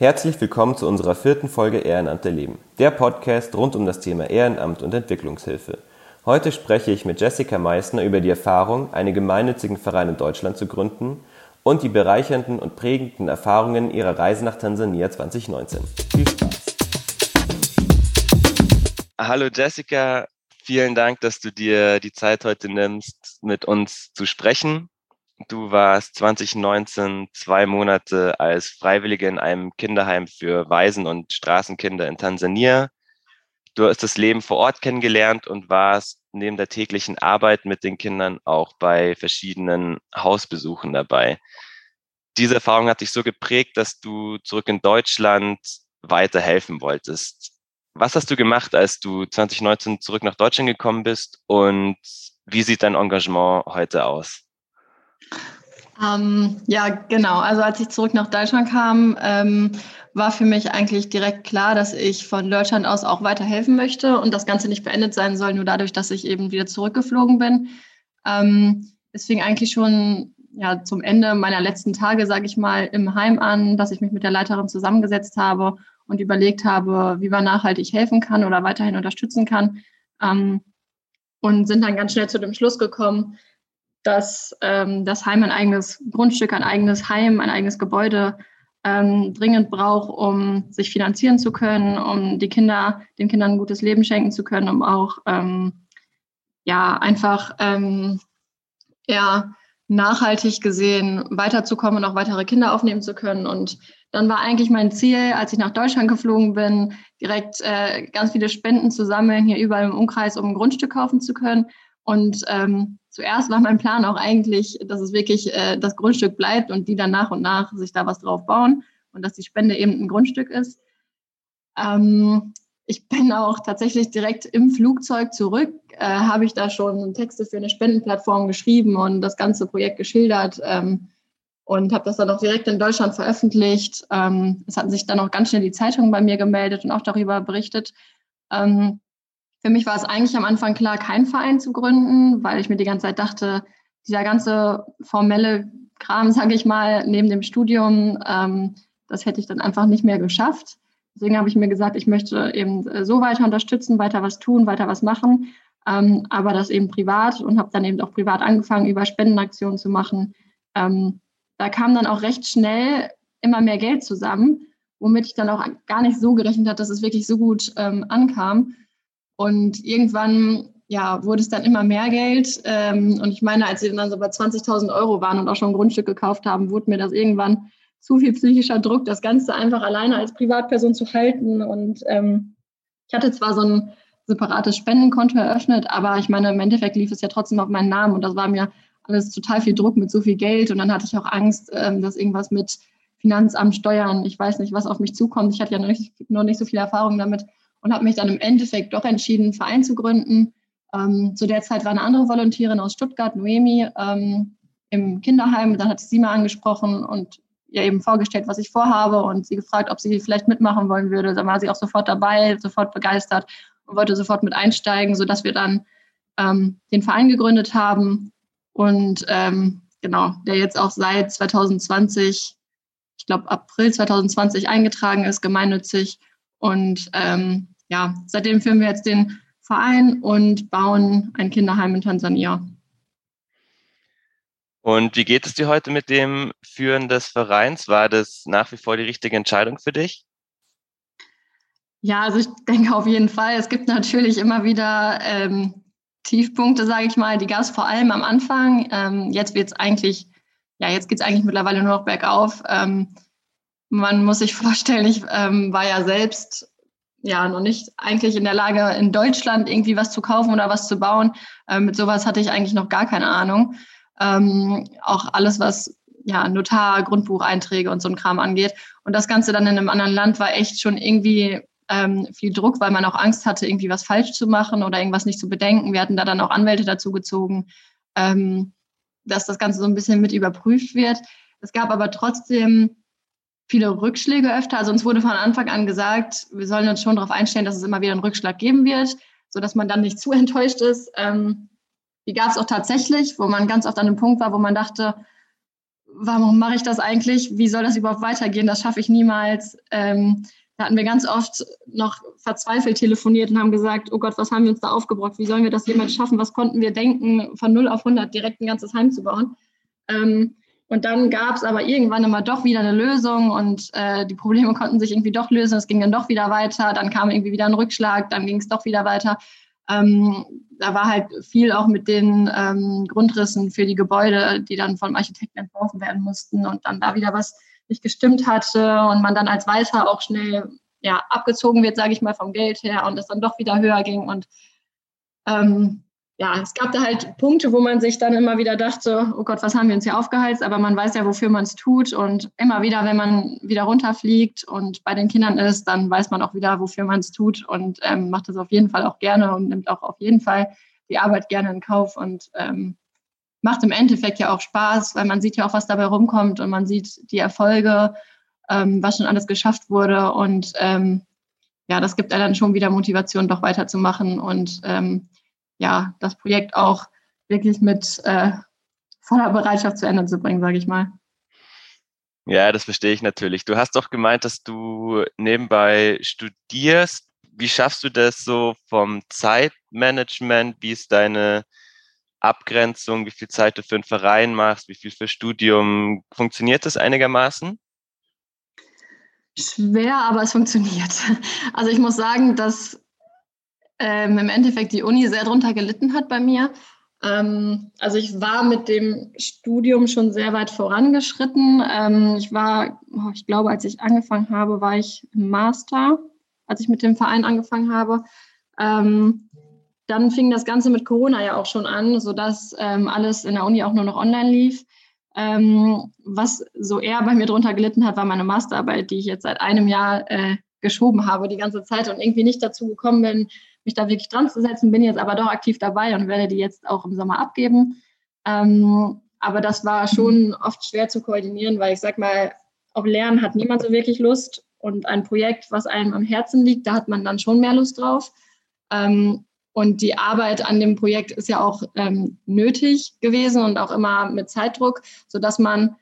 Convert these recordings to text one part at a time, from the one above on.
Herzlich willkommen zu unserer vierten Folge Ehrenamt erleben, der Podcast rund um das Thema Ehrenamt und Entwicklungshilfe. Heute spreche ich mit Jessica Meissner über die Erfahrung, einen gemeinnützigen Verein in Deutschland zu gründen und die bereichernden und prägenden Erfahrungen ihrer Reise nach Tansania 2019. Viel Spaß! Hallo Jessica, vielen Dank, dass du dir die Zeit heute nimmst, mit uns zu sprechen. Du warst 2019 zwei Monate als Freiwillige in einem Kinderheim für Waisen- und Straßenkinder in Tansania. Du hast das Leben vor Ort kennengelernt und warst neben der täglichen Arbeit mit den Kindern auch bei verschiedenen Hausbesuchen dabei. Diese Erfahrung hat dich so geprägt, dass du zurück in Deutschland weiterhelfen wolltest. Was hast du gemacht, als du 2019 zurück nach Deutschland gekommen bist und wie sieht dein Engagement heute aus? Ähm, ja, genau. Also als ich zurück nach Deutschland kam, ähm, war für mich eigentlich direkt klar, dass ich von Deutschland aus auch weiterhelfen möchte und das Ganze nicht beendet sein soll, nur dadurch, dass ich eben wieder zurückgeflogen bin. Ähm, es fing eigentlich schon ja, zum Ende meiner letzten Tage, sage ich mal, im Heim an, dass ich mich mit der Leiterin zusammengesetzt habe und überlegt habe, wie man nachhaltig helfen kann oder weiterhin unterstützen kann. Ähm, und sind dann ganz schnell zu dem Schluss gekommen, dass ähm, das Heim ein eigenes Grundstück, ein eigenes Heim, ein eigenes Gebäude ähm, dringend braucht, um sich finanzieren zu können, um die Kinder, den Kindern ein gutes Leben schenken zu können, um auch ähm, ja einfach ähm, ja, nachhaltig gesehen weiterzukommen und auch weitere Kinder aufnehmen zu können. Und dann war eigentlich mein Ziel, als ich nach Deutschland geflogen bin, direkt äh, ganz viele Spenden zu sammeln, hier überall im Umkreis, um ein Grundstück kaufen zu können. Und ähm, zuerst war mein Plan auch eigentlich, dass es wirklich äh, das Grundstück bleibt und die dann nach und nach sich da was drauf bauen und dass die Spende eben ein Grundstück ist. Ähm, ich bin auch tatsächlich direkt im Flugzeug zurück, äh, habe ich da schon Texte für eine Spendenplattform geschrieben und das ganze Projekt geschildert ähm, und habe das dann auch direkt in Deutschland veröffentlicht. Ähm, es hatten sich dann auch ganz schnell die Zeitungen bei mir gemeldet und auch darüber berichtet. Ähm, für mich war es eigentlich am Anfang klar, keinen Verein zu gründen, weil ich mir die ganze Zeit dachte, dieser ganze formelle Kram, sage ich mal, neben dem Studium, ähm, das hätte ich dann einfach nicht mehr geschafft. Deswegen habe ich mir gesagt, ich möchte eben äh, so weiter unterstützen, weiter was tun, weiter was machen, ähm, aber das eben privat und habe dann eben auch privat angefangen, über Spendenaktionen zu machen. Ähm, da kam dann auch recht schnell immer mehr Geld zusammen, womit ich dann auch gar nicht so gerechnet habe, dass es wirklich so gut ähm, ankam. Und irgendwann ja, wurde es dann immer mehr Geld. Ähm, und ich meine, als sie dann so bei 20.000 Euro waren und auch schon ein Grundstück gekauft haben, wurde mir das irgendwann zu viel psychischer Druck, das Ganze einfach alleine als Privatperson zu halten. Und ähm, ich hatte zwar so ein separates Spendenkonto eröffnet, aber ich meine, im Endeffekt lief es ja trotzdem auf meinen Namen und das war mir alles total viel Druck mit so viel Geld. Und dann hatte ich auch Angst, ähm, dass irgendwas mit Finanzamt, Steuern, ich weiß nicht, was auf mich zukommt. Ich hatte ja noch nicht, noch nicht so viel Erfahrung damit und habe mich dann im Endeffekt doch entschieden, einen Verein zu gründen. Ähm, zu der Zeit war eine andere Volontärin aus Stuttgart, Noemi, ähm, im Kinderheim. Dann hat sie mal angesprochen und ihr eben vorgestellt, was ich vorhabe und sie gefragt, ob sie vielleicht mitmachen wollen würde. Dann war sie auch sofort dabei, sofort begeistert und wollte sofort mit einsteigen, sodass wir dann ähm, den Verein gegründet haben und ähm, genau, der jetzt auch seit 2020, ich glaube April 2020 eingetragen ist, gemeinnützig und ähm, ja, seitdem führen wir jetzt den Verein und bauen ein Kinderheim in Tansania. Und wie geht es dir heute mit dem Führen des Vereins? War das nach wie vor die richtige Entscheidung für dich? Ja, also ich denke auf jeden Fall. Es gibt natürlich immer wieder ähm, Tiefpunkte, sage ich mal. Die gab es vor allem am Anfang. Ähm, jetzt wird es eigentlich, ja, jetzt geht es eigentlich mittlerweile nur noch bergauf. Ähm, man muss sich vorstellen, ich ähm, war ja selbst ja noch nicht eigentlich in der Lage, in Deutschland irgendwie was zu kaufen oder was zu bauen. Ähm, mit sowas hatte ich eigentlich noch gar keine Ahnung. Ähm, auch alles, was ja, Notar, Grundbucheinträge und so ein Kram angeht. Und das Ganze dann in einem anderen Land war echt schon irgendwie ähm, viel Druck, weil man auch Angst hatte, irgendwie was falsch zu machen oder irgendwas nicht zu bedenken. Wir hatten da dann auch Anwälte dazu gezogen, ähm, dass das Ganze so ein bisschen mit überprüft wird. Es gab aber trotzdem viele Rückschläge öfter. Also uns wurde von Anfang an gesagt, wir sollen uns schon darauf einstellen, dass es immer wieder einen Rückschlag geben wird, sodass man dann nicht zu enttäuscht ist. Ähm, die gab es auch tatsächlich, wo man ganz oft an einem Punkt war, wo man dachte, warum mache ich das eigentlich? Wie soll das überhaupt weitergehen? Das schaffe ich niemals. Ähm, da hatten wir ganz oft noch verzweifelt telefoniert und haben gesagt, oh Gott, was haben wir uns da aufgebrockt? Wie sollen wir das jemals schaffen? Was konnten wir denken, von 0 auf 100 direkt ein ganzes Heim zu bauen? Ähm, und dann gab es aber irgendwann immer doch wieder eine Lösung und äh, die Probleme konnten sich irgendwie doch lösen. Es ging dann doch wieder weiter. Dann kam irgendwie wieder ein Rückschlag. Dann ging es doch wieder weiter. Ähm, da war halt viel auch mit den ähm, Grundrissen für die Gebäude, die dann vom Architekten entworfen werden mussten und dann da wieder was nicht gestimmt hatte und man dann als Weißer auch schnell ja, abgezogen wird, sage ich mal, vom Geld her und es dann doch wieder höher ging. Und ähm, ja, es gab da halt Punkte, wo man sich dann immer wieder dachte, oh Gott, was haben wir uns hier aufgeheizt? Aber man weiß ja, wofür man es tut. Und immer wieder, wenn man wieder runterfliegt und bei den Kindern ist, dann weiß man auch wieder, wofür man es tut und ähm, macht es auf jeden Fall auch gerne und nimmt auch auf jeden Fall die Arbeit gerne in Kauf und ähm, macht im Endeffekt ja auch Spaß, weil man sieht ja auch, was dabei rumkommt und man sieht die Erfolge, ähm, was schon alles geschafft wurde. Und ähm, ja, das gibt ja dann schon wieder Motivation, doch weiterzumachen und ähm, ja, das Projekt auch wirklich mit äh, voller Bereitschaft zu Ende zu bringen, sage ich mal. Ja, das verstehe ich natürlich. Du hast doch gemeint, dass du nebenbei studierst. Wie schaffst du das so vom Zeitmanagement? Wie ist deine Abgrenzung? Wie viel Zeit du für einen Verein machst? Wie viel für Studium? Funktioniert das einigermaßen? Schwer, aber es funktioniert. Also ich muss sagen, dass ähm, im Endeffekt die Uni sehr drunter gelitten hat bei mir. Ähm, also ich war mit dem Studium schon sehr weit vorangeschritten. Ähm, ich war, oh, ich glaube, als ich angefangen habe, war ich im Master, als ich mit dem Verein angefangen habe. Ähm, dann fing das Ganze mit Corona ja auch schon an, sodass ähm, alles in der Uni auch nur noch online lief. Ähm, was so eher bei mir drunter gelitten hat, war meine Masterarbeit, die ich jetzt seit einem Jahr äh, geschoben habe die ganze Zeit und irgendwie nicht dazu gekommen bin, mich da wirklich dran zu setzen, bin jetzt aber doch aktiv dabei und werde die jetzt auch im Sommer abgeben. Ähm, aber das war schon oft schwer zu koordinieren, weil ich sag mal, auf Lernen hat niemand so wirklich Lust und ein Projekt, was einem am Herzen liegt, da hat man dann schon mehr Lust drauf. Ähm, und die Arbeit an dem Projekt ist ja auch ähm, nötig gewesen und auch immer mit Zeitdruck, sodass man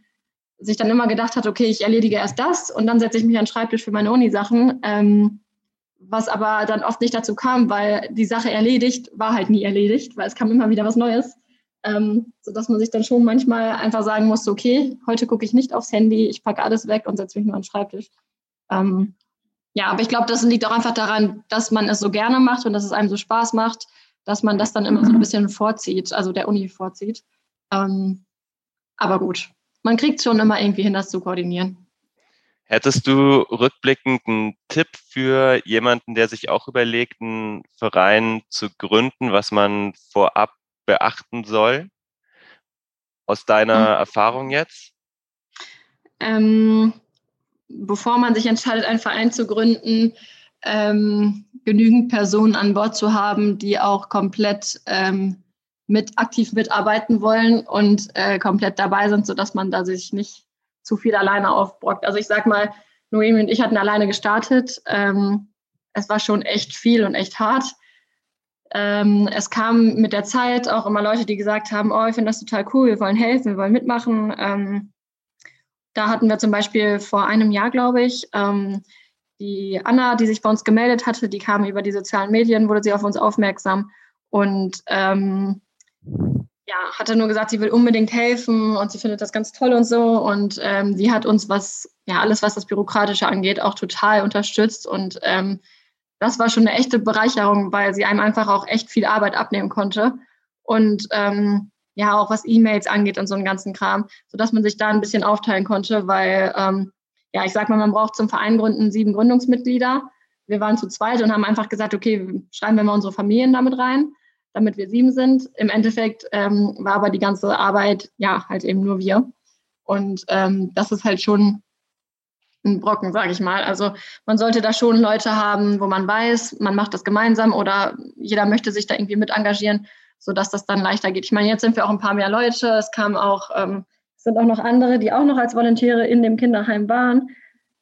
sich dann immer gedacht hat, okay, ich erledige erst das und dann setze ich mich an den Schreibtisch für meine Uni-Sachen. Ähm, was aber dann oft nicht dazu kam, weil die Sache erledigt war halt nie erledigt, weil es kam immer wieder was Neues. Ähm, sodass man sich dann schon manchmal einfach sagen musste, okay, heute gucke ich nicht aufs Handy, ich packe alles weg und setze mich nur an den Schreibtisch. Ähm, ja, aber ich glaube, das liegt auch einfach daran, dass man es so gerne macht und dass es einem so Spaß macht, dass man das dann immer so ein bisschen vorzieht, also der Uni vorzieht. Ähm, aber gut, man kriegt schon immer irgendwie hin, das zu koordinieren. Hättest du rückblickend einen Tipp für jemanden, der sich auch überlegt, einen Verein zu gründen, was man vorab beachten soll? Aus deiner mhm. Erfahrung jetzt? Ähm, bevor man sich entscheidet, einen Verein zu gründen, ähm, genügend Personen an Bord zu haben, die auch komplett ähm, mit aktiv mitarbeiten wollen und äh, komplett dabei sind, sodass man da sich nicht zu viel alleine aufbrockt. Also ich sag mal, Noemi und ich hatten alleine gestartet. Ähm, es war schon echt viel und echt hart. Ähm, es kam mit der Zeit auch immer Leute, die gesagt haben, oh, ich finde das total cool, wir wollen helfen, wir wollen mitmachen. Ähm, da hatten wir zum Beispiel vor einem Jahr, glaube ich, ähm, die Anna, die sich bei uns gemeldet hatte, die kam über die sozialen Medien, wurde sie auf uns aufmerksam. Und ähm, ja, hatte nur gesagt, sie will unbedingt helfen und sie findet das ganz toll und so. Und ähm, sie hat uns, was, ja, alles, was das Bürokratische angeht, auch total unterstützt. Und ähm, das war schon eine echte Bereicherung, weil sie einem einfach auch echt viel Arbeit abnehmen konnte. Und ähm, ja, auch was E-Mails angeht und so einen ganzen Kram, sodass man sich da ein bisschen aufteilen konnte, weil, ähm, ja, ich sag mal, man braucht zum Verein gründen sieben Gründungsmitglieder. Wir waren zu zweit und haben einfach gesagt, okay, schreiben wir mal unsere Familien damit rein damit wir sieben sind. Im Endeffekt ähm, war aber die ganze Arbeit, ja, halt eben nur wir. Und ähm, das ist halt schon ein Brocken, sage ich mal. Also man sollte da schon Leute haben, wo man weiß, man macht das gemeinsam oder jeder möchte sich da irgendwie mit engagieren, sodass das dann leichter geht. Ich meine, jetzt sind wir auch ein paar mehr Leute. Es kamen auch, ähm, es sind auch noch andere, die auch noch als Volontäre in dem Kinderheim waren.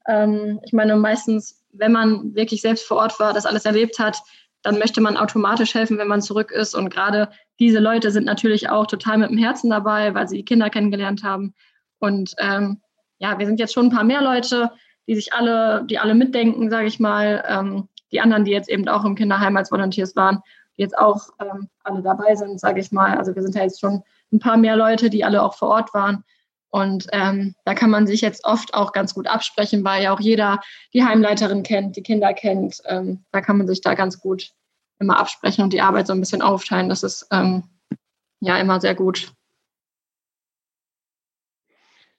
Ähm, ich meine, meistens, wenn man wirklich selbst vor Ort war, das alles erlebt hat, dann möchte man automatisch helfen, wenn man zurück ist. Und gerade diese Leute sind natürlich auch total mit dem Herzen dabei, weil sie die Kinder kennengelernt haben. Und ähm, ja, wir sind jetzt schon ein paar mehr Leute, die sich alle, die alle mitdenken, sage ich mal. Ähm, die anderen, die jetzt eben auch im Kinderheim als Volunteers waren, die jetzt auch ähm, alle dabei sind, sage ich mal. Also wir sind ja jetzt schon ein paar mehr Leute, die alle auch vor Ort waren. Und ähm, da kann man sich jetzt oft auch ganz gut absprechen, weil ja auch jeder die Heimleiterin kennt, die Kinder kennt. Ähm, da kann man sich da ganz gut immer absprechen und die Arbeit so ein bisschen aufteilen. Das ist ähm, ja immer sehr gut.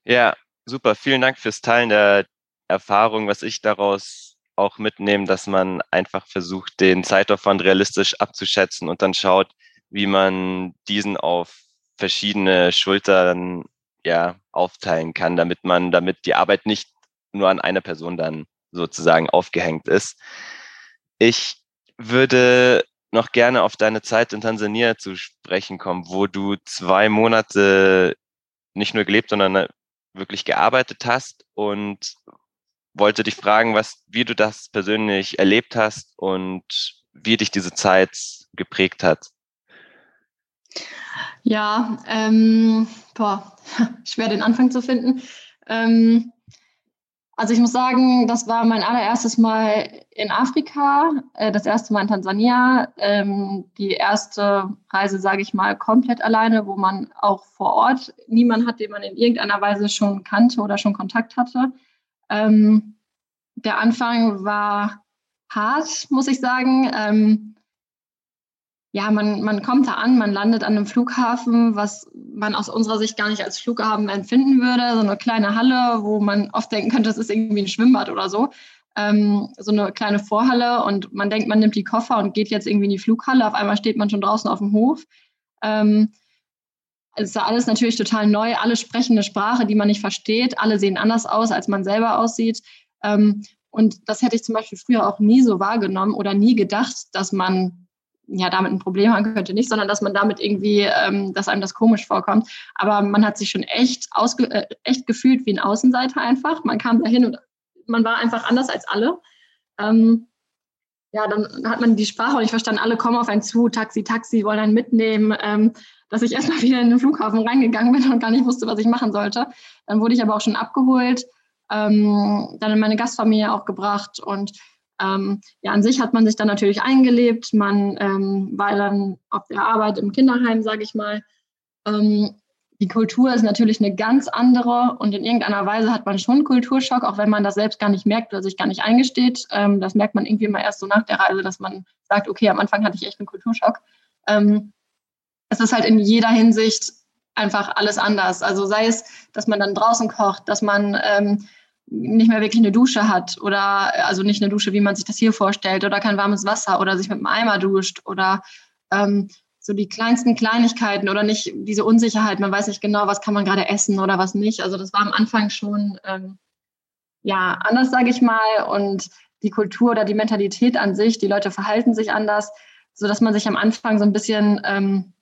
Ja, super. Vielen Dank fürs Teilen der Erfahrung, was ich daraus auch mitnehme, dass man einfach versucht, den Zeitaufwand realistisch abzuschätzen und dann schaut, wie man diesen auf verschiedene Schultern ja aufteilen kann, damit man, damit die Arbeit nicht nur an einer Person dann sozusagen aufgehängt ist. Ich würde noch gerne auf deine Zeit in Tansania zu sprechen kommen, wo du zwei Monate nicht nur gelebt, sondern wirklich gearbeitet hast und wollte dich fragen, was, wie du das persönlich erlebt hast und wie dich diese Zeit geprägt hat. Ja, ähm, boah, schwer den Anfang zu finden. Ähm, also ich muss sagen, das war mein allererstes Mal in Afrika, äh, das erste Mal in Tansania, ähm, die erste Reise, sage ich mal, komplett alleine, wo man auch vor Ort niemanden hat, den man in irgendeiner Weise schon kannte oder schon Kontakt hatte. Ähm, der Anfang war hart, muss ich sagen. Ähm, ja, man, man kommt da an, man landet an einem Flughafen, was man aus unserer Sicht gar nicht als Flughafen empfinden würde. So eine kleine Halle, wo man oft denken könnte, das ist irgendwie ein Schwimmbad oder so. Ähm, so eine kleine Vorhalle und man denkt, man nimmt die Koffer und geht jetzt irgendwie in die Flughalle. Auf einmal steht man schon draußen auf dem Hof. Ähm, es ist alles natürlich total neu. Alle sprechen eine Sprache, die man nicht versteht. Alle sehen anders aus, als man selber aussieht. Ähm, und das hätte ich zum Beispiel früher auch nie so wahrgenommen oder nie gedacht, dass man ja damit ein Problem haben könnte, nicht, sondern dass man damit irgendwie, ähm, dass einem das komisch vorkommt. Aber man hat sich schon echt, ausge äh, echt gefühlt wie ein Außenseiter einfach. Man kam dahin und man war einfach anders als alle. Ähm, ja, dann hat man die Sprache auch nicht verstanden. Alle kommen auf einen zu, Taxi, Taxi, wollen einen mitnehmen. Ähm, dass ich erstmal wieder in den Flughafen reingegangen bin und gar nicht wusste, was ich machen sollte. Dann wurde ich aber auch schon abgeholt, ähm, dann in meine Gastfamilie auch gebracht und ähm, ja, an sich hat man sich dann natürlich eingelebt. Man ähm, war dann auf der Arbeit im Kinderheim, sage ich mal. Ähm, die Kultur ist natürlich eine ganz andere und in irgendeiner Weise hat man schon Kulturschock, auch wenn man das selbst gar nicht merkt oder sich gar nicht eingesteht. Ähm, das merkt man irgendwie immer erst so nach der Reise, dass man sagt, okay, am Anfang hatte ich echt einen Kulturschock. Ähm, es ist halt in jeder Hinsicht einfach alles anders. Also sei es, dass man dann draußen kocht, dass man ähm, nicht mehr wirklich eine Dusche hat oder also nicht eine Dusche, wie man sich das hier vorstellt oder kein warmes Wasser oder sich mit einem Eimer duscht oder ähm, so die kleinsten Kleinigkeiten oder nicht diese Unsicherheit, man weiß nicht genau, was kann man gerade essen oder was nicht. Also das war am Anfang schon ähm, ja anders, sage ich mal, und die Kultur oder die Mentalität an sich, die Leute verhalten sich anders, so dass man sich am Anfang so ein bisschen ähm,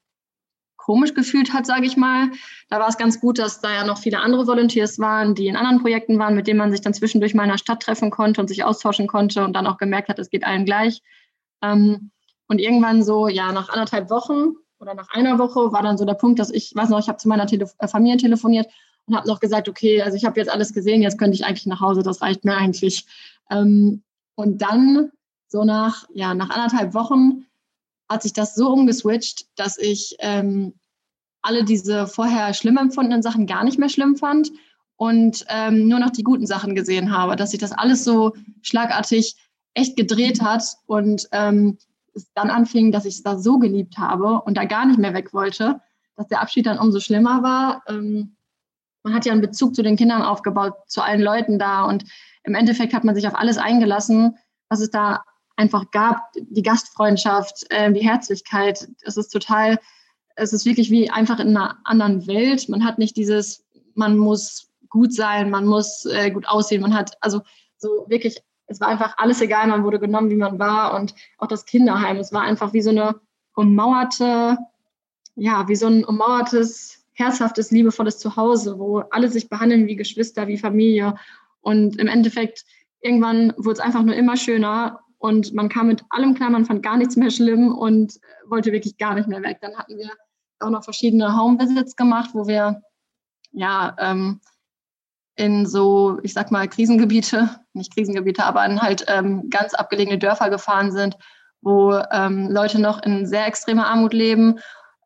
komisch gefühlt hat, sage ich mal. Da war es ganz gut, dass da ja noch viele andere Volunteers waren, die in anderen Projekten waren, mit denen man sich dann zwischendurch mal in der Stadt treffen konnte und sich austauschen konnte und dann auch gemerkt hat, es geht allen gleich. Ähm, und irgendwann so, ja, nach anderthalb Wochen oder nach einer Woche war dann so der Punkt, dass ich, weiß noch, ich habe zu meiner Tele äh, Familie telefoniert und habe noch gesagt, okay, also ich habe jetzt alles gesehen, jetzt könnte ich eigentlich nach Hause, das reicht mir eigentlich. Ähm, und dann so nach, ja, nach anderthalb Wochen hat sich das so umgeswitcht, dass ich ähm, alle diese vorher schlimm empfundenen Sachen gar nicht mehr schlimm fand und ähm, nur noch die guten Sachen gesehen habe, dass sich das alles so schlagartig echt gedreht hat und ähm, es dann anfing, dass ich es da so geliebt habe und da gar nicht mehr weg wollte, dass der Abschied dann umso schlimmer war. Ähm, man hat ja einen Bezug zu den Kindern aufgebaut, zu allen Leuten da und im Endeffekt hat man sich auf alles eingelassen, was es da einfach gab, die Gastfreundschaft, äh, die Herzlichkeit. Es ist total, es ist wirklich wie einfach in einer anderen Welt. Man hat nicht dieses, man muss gut sein, man muss äh, gut aussehen, man hat also so wirklich, es war einfach alles egal, man wurde genommen, wie man war. Und auch das Kinderheim, es war einfach wie so eine ummauerte, ja, wie so ein ummauertes, herzhaftes, liebevolles Zuhause, wo alle sich behandeln wie Geschwister, wie Familie. Und im Endeffekt irgendwann wurde es einfach nur immer schöner und man kam mit allem klar, man fand gar nichts mehr schlimm und wollte wirklich gar nicht mehr weg. Dann hatten wir auch noch verschiedene Home Visits gemacht, wo wir ja, ähm, in so, ich sag mal, Krisengebiete, nicht Krisengebiete, aber in halt ähm, ganz abgelegene Dörfer gefahren sind, wo ähm, Leute noch in sehr extremer Armut leben,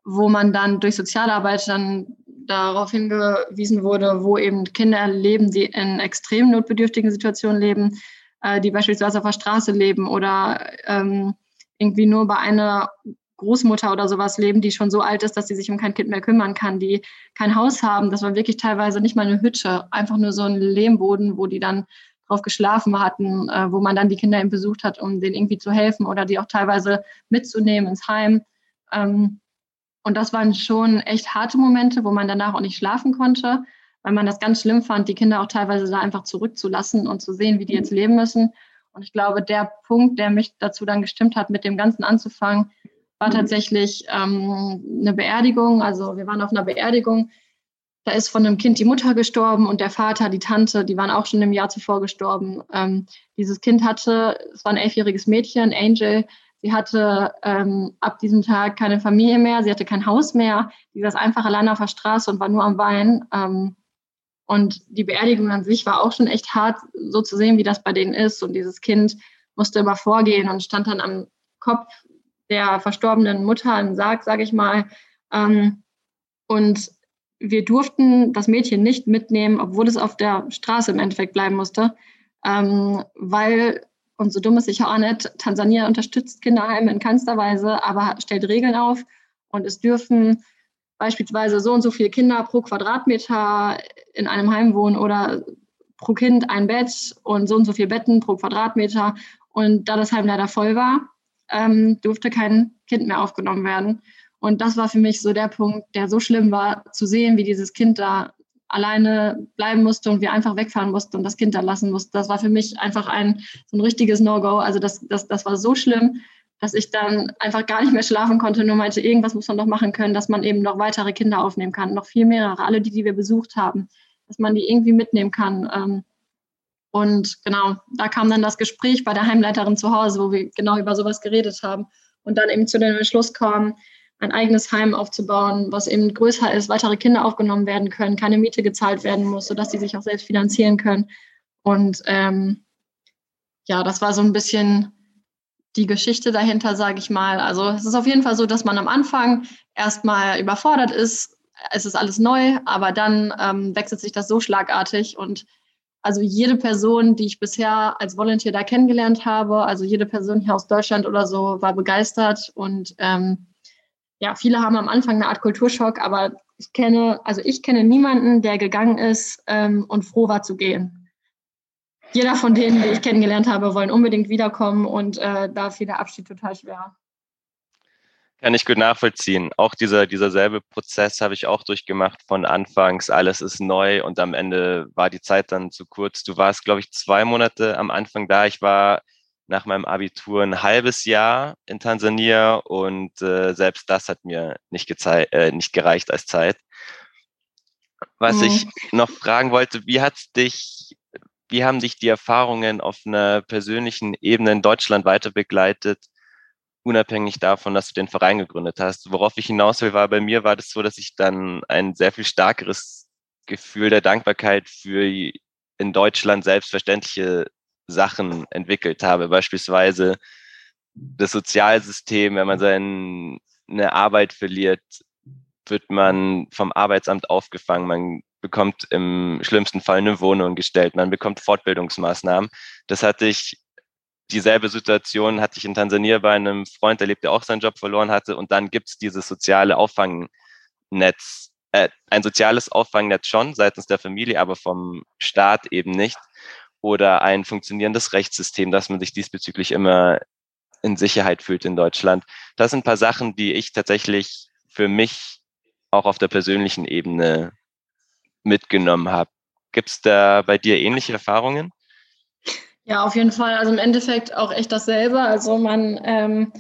wo man dann durch Sozialarbeit dann darauf hingewiesen wurde, wo eben Kinder leben, die in extrem notbedürftigen Situationen leben, äh, die beispielsweise auf der Straße leben oder ähm, irgendwie nur bei einer Großmutter oder sowas leben, die schon so alt ist, dass sie sich um kein Kind mehr kümmern kann, die kein Haus haben. Das war wirklich teilweise nicht mal eine Hütte, einfach nur so ein Lehmboden, wo die dann drauf geschlafen hatten, äh, wo man dann die Kinder eben besucht hat, um denen irgendwie zu helfen oder die auch teilweise mitzunehmen ins Heim. Ähm, und das waren schon echt harte Momente, wo man danach auch nicht schlafen konnte, weil man das ganz schlimm fand, die Kinder auch teilweise da einfach zurückzulassen und zu sehen, wie die jetzt leben müssen. Und ich glaube, der Punkt, der mich dazu dann gestimmt hat, mit dem Ganzen anzufangen, war tatsächlich ähm, eine Beerdigung. Also wir waren auf einer Beerdigung. Da ist von einem Kind die Mutter gestorben und der Vater, die Tante, die waren auch schon im Jahr zuvor gestorben. Ähm, dieses Kind hatte, es war ein elfjähriges Mädchen, Angel, Sie hatte ähm, ab diesem Tag keine Familie mehr, sie hatte kein Haus mehr. Sie saß einfach allein auf der Straße und war nur am Weinen. Und die Beerdigung an sich war auch schon echt hart, so zu sehen, wie das bei denen ist. Und dieses Kind musste immer vorgehen und stand dann am Kopf der verstorbenen Mutter im Sarg, sage ich mal. Ähm, und wir durften das Mädchen nicht mitnehmen, obwohl es auf der Straße im Endeffekt bleiben musste, ähm, weil und so dumm ist sicher auch nicht. Tansania unterstützt Kinderheime in keinster Weise, aber stellt Regeln auf. Und es dürfen beispielsweise so und so viele Kinder pro Quadratmeter in einem Heim wohnen oder pro Kind ein Bett und so und so viele Betten pro Quadratmeter. Und da das Heim leider voll war, ähm, durfte kein Kind mehr aufgenommen werden. Und das war für mich so der Punkt, der so schlimm war, zu sehen, wie dieses Kind da alleine bleiben musste und wir einfach wegfahren mussten und das Kind da lassen mussten. Das war für mich einfach ein so ein richtiges No-Go. Also das, das, das war so schlimm, dass ich dann einfach gar nicht mehr schlafen konnte, nur meinte, irgendwas muss man doch machen können, dass man eben noch weitere Kinder aufnehmen kann, noch viel mehrere, alle die, die wir besucht haben, dass man die irgendwie mitnehmen kann. Ähm, und genau, da kam dann das Gespräch bei der Heimleiterin zu Hause, wo wir genau über sowas geredet haben und dann eben zu dem Entschluss kamen, ein eigenes Heim aufzubauen, was eben größer ist, weitere Kinder aufgenommen werden können, keine Miete gezahlt werden muss, sodass sie sich auch selbst finanzieren können. Und ähm, ja, das war so ein bisschen die Geschichte dahinter, sage ich mal. Also es ist auf jeden Fall so, dass man am Anfang erstmal überfordert ist. Es ist alles neu, aber dann ähm, wechselt sich das so schlagartig und also jede Person, die ich bisher als Volunteer da kennengelernt habe, also jede Person hier aus Deutschland oder so, war begeistert und ähm, ja, viele haben am Anfang eine Art Kulturschock, aber ich kenne, also ich kenne niemanden, der gegangen ist ähm, und froh war zu gehen. Jeder von denen, die ich kennengelernt habe, wollen unbedingt wiederkommen und äh, da fiel der Abschied total schwer. Kann ich gut nachvollziehen. Auch dieser, dieser selbe Prozess habe ich auch durchgemacht von Anfangs. Alles ist neu und am Ende war die Zeit dann zu kurz. Du warst, glaube ich, zwei Monate am Anfang da. Ich war nach meinem Abitur ein halbes Jahr in Tansania und äh, selbst das hat mir nicht, äh, nicht gereicht als Zeit. Was mhm. ich noch fragen wollte, wie hat dich, wie haben dich die Erfahrungen auf einer persönlichen Ebene in Deutschland weiter begleitet, unabhängig davon, dass du den Verein gegründet hast? Worauf ich hinaus will, war bei mir war das so, dass ich dann ein sehr viel stärkeres Gefühl der Dankbarkeit für in Deutschland selbstverständliche Sachen entwickelt habe. Beispielsweise das Sozialsystem, wenn man seine Arbeit verliert, wird man vom Arbeitsamt aufgefangen. Man bekommt im schlimmsten Fall eine Wohnung gestellt. Man bekommt Fortbildungsmaßnahmen. Das hatte ich, dieselbe Situation hatte ich in Tansania bei einem Freund erlebt, der auch seinen Job verloren hatte. Und dann gibt es dieses soziale Auffangnetz, äh, ein soziales Auffangnetz schon seitens der Familie, aber vom Staat eben nicht oder ein funktionierendes Rechtssystem, dass man sich diesbezüglich immer in Sicherheit fühlt in Deutschland. Das sind ein paar Sachen, die ich tatsächlich für mich auch auf der persönlichen Ebene mitgenommen habe. Gibt es da bei dir ähnliche Erfahrungen? Ja, auf jeden Fall. Also im Endeffekt auch echt dasselbe. Also man ähm,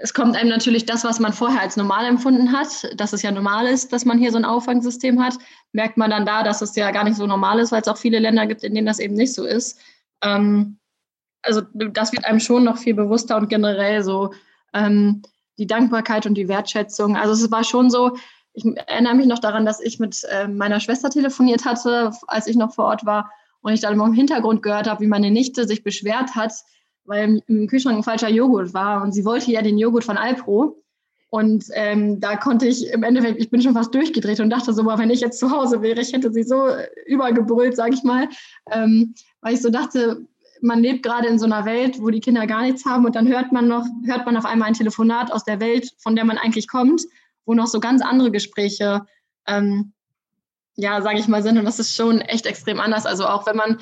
es kommt einem natürlich das, was man vorher als normal empfunden hat, dass es ja normal ist, dass man hier so ein Auffangsystem hat, merkt man dann da, dass es ja gar nicht so normal ist, weil es auch viele Länder gibt, in denen das eben nicht so ist. Ähm, also das wird einem schon noch viel bewusster und generell so ähm, die Dankbarkeit und die Wertschätzung. Also es war schon so, ich erinnere mich noch daran, dass ich mit äh, meiner Schwester telefoniert hatte, als ich noch vor Ort war und ich dann im Hintergrund gehört habe, wie meine Nichte sich beschwert hat, weil im Kühlschrank ein falscher Joghurt war und sie wollte ja den Joghurt von Alpro. Und ähm, da konnte ich im Endeffekt, ich bin schon fast durchgedreht und dachte so, wenn ich jetzt zu Hause wäre, ich hätte sie so übergebrüllt, sage ich mal, ähm, weil ich so dachte, man lebt gerade in so einer Welt, wo die Kinder gar nichts haben und dann hört man noch, hört man auf einmal ein Telefonat aus der Welt, von der man eigentlich kommt, wo noch so ganz andere Gespräche, ähm, ja, sage ich mal, sind und das ist schon echt extrem anders. Also auch wenn man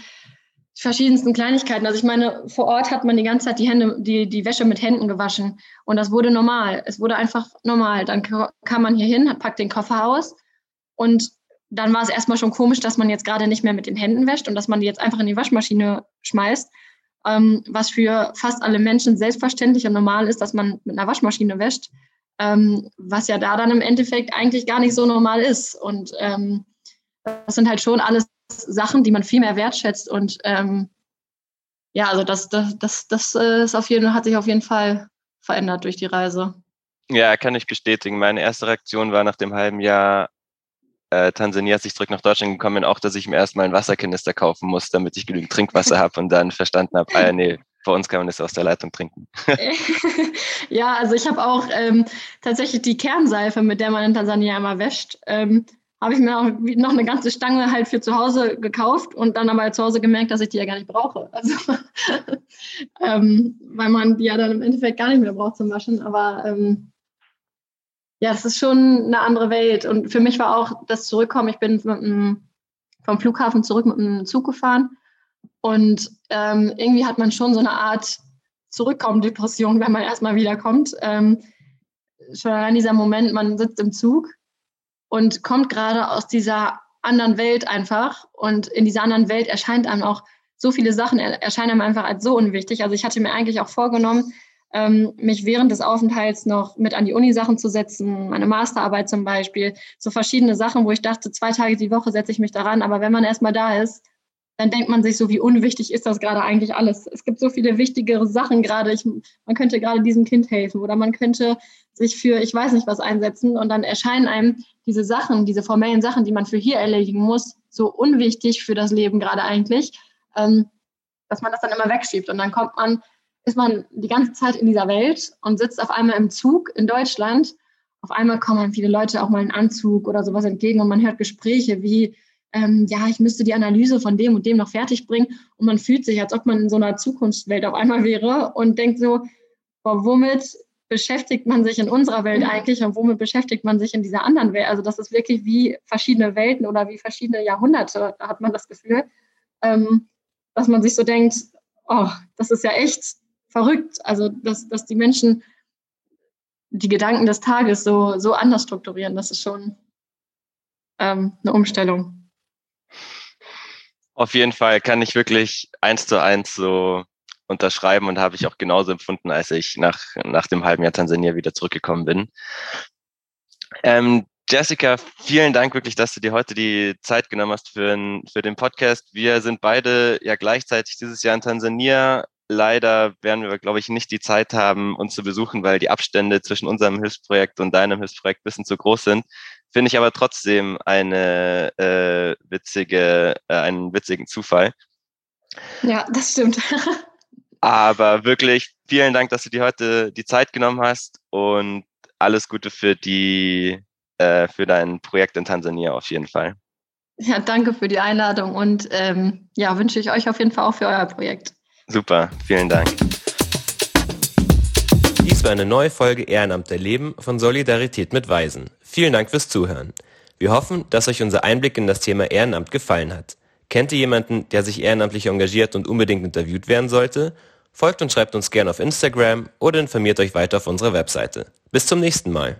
verschiedensten Kleinigkeiten. Also ich meine, vor Ort hat man die ganze Zeit die Hände, die, die Wäsche mit Händen gewaschen. Und das wurde normal. Es wurde einfach normal. Dann kam man hier hin, packt den Koffer aus und dann war es erstmal schon komisch, dass man jetzt gerade nicht mehr mit den Händen wäscht und dass man die jetzt einfach in die Waschmaschine schmeißt. Ähm, was für fast alle Menschen selbstverständlich und normal ist, dass man mit einer Waschmaschine wäscht, ähm, was ja da dann im Endeffekt eigentlich gar nicht so normal ist. Und ähm, das sind halt schon alles Sachen, die man viel mehr wertschätzt. Und ähm, ja, also das, das, das, das äh, ist auf jeden, hat sich auf jeden Fall verändert durch die Reise. Ja, kann ich bestätigen. Meine erste Reaktion war nach dem halben Jahr äh, Tansania, als ich zurück nach Deutschland gekommen bin, auch, dass ich mir erstmal einen Wasserkanister kaufen muss, damit ich genügend Trinkwasser habe und dann verstanden habe, ah, nee, bei uns kann man das aus der Leitung trinken. ja, also ich habe auch ähm, tatsächlich die Kernseife, mit der man in Tansania immer wäscht. Ähm, habe ich mir auch noch eine ganze Stange halt für zu Hause gekauft und dann aber zu Hause gemerkt, dass ich die ja gar nicht brauche. Also, ähm, weil man die ja dann im Endeffekt gar nicht mehr braucht zum Waschen. Aber ähm, ja, es ist schon eine andere Welt. Und für mich war auch das Zurückkommen, ich bin dem, vom Flughafen zurück mit dem Zug gefahren und ähm, irgendwie hat man schon so eine Art Zurückkommen-Depression, wenn man erstmal wiederkommt. Ähm, schon allein dieser Moment, man sitzt im Zug und kommt gerade aus dieser anderen Welt einfach. Und in dieser anderen Welt erscheint einem auch so viele Sachen, erscheinen einem einfach als so unwichtig. Also ich hatte mir eigentlich auch vorgenommen, ähm, mich während des Aufenthalts noch mit an die Uni-Sachen zu setzen, meine Masterarbeit zum Beispiel, so verschiedene Sachen, wo ich dachte, zwei Tage die Woche setze ich mich daran. Aber wenn man erstmal da ist, dann denkt man sich so, wie unwichtig ist das gerade eigentlich alles? Es gibt so viele wichtigere Sachen gerade. Ich, man könnte gerade diesem Kind helfen oder man könnte sich für ich weiß nicht was einsetzen und dann erscheinen einem diese Sachen, diese formellen Sachen, die man für hier erledigen muss, so unwichtig für das Leben gerade eigentlich, ähm, dass man das dann immer wegschiebt und dann kommt man, ist man die ganze Zeit in dieser Welt und sitzt auf einmal im Zug in Deutschland. Auf einmal kommen viele Leute auch mal in Anzug oder sowas entgegen und man hört Gespräche wie ähm, ja, ich müsste die Analyse von dem und dem noch fertig bringen. Und man fühlt sich, als ob man in so einer Zukunftswelt auf einmal wäre und denkt so, boah, womit beschäftigt man sich in unserer Welt eigentlich und womit beschäftigt man sich in dieser anderen Welt? Also das ist wirklich wie verschiedene Welten oder wie verschiedene Jahrhunderte, da hat man das Gefühl, ähm, dass man sich so denkt, oh, das ist ja echt verrückt. Also dass, dass die Menschen die Gedanken des Tages so, so anders strukturieren, das ist schon ähm, eine Umstellung. Auf jeden Fall kann ich wirklich eins zu eins so unterschreiben und habe ich auch genauso empfunden, als ich nach, nach dem halben Jahr Tansania wieder zurückgekommen bin. Ähm, Jessica, vielen Dank wirklich, dass du dir heute die Zeit genommen hast für, für den Podcast. Wir sind beide ja gleichzeitig dieses Jahr in Tansania. Leider werden wir, glaube ich, nicht die Zeit haben, uns zu besuchen, weil die Abstände zwischen unserem Hilfsprojekt und deinem Hilfsprojekt ein bisschen zu groß sind. Finde ich aber trotzdem eine äh, witzige, äh, einen witzigen Zufall. Ja, das stimmt. aber wirklich vielen Dank, dass du dir heute die Zeit genommen hast und alles Gute für die äh, für dein Projekt in Tansania auf jeden Fall. Ja, danke für die Einladung und ähm, ja, wünsche ich euch auf jeden Fall auch für euer Projekt. Super, vielen Dank. Dies war eine neue Folge Ehrenamt erleben von Solidarität mit Weisen. Vielen Dank fürs Zuhören. Wir hoffen, dass euch unser Einblick in das Thema Ehrenamt gefallen hat. Kennt ihr jemanden, der sich ehrenamtlich engagiert und unbedingt interviewt werden sollte? Folgt und schreibt uns gerne auf Instagram oder informiert euch weiter auf unserer Webseite. Bis zum nächsten Mal.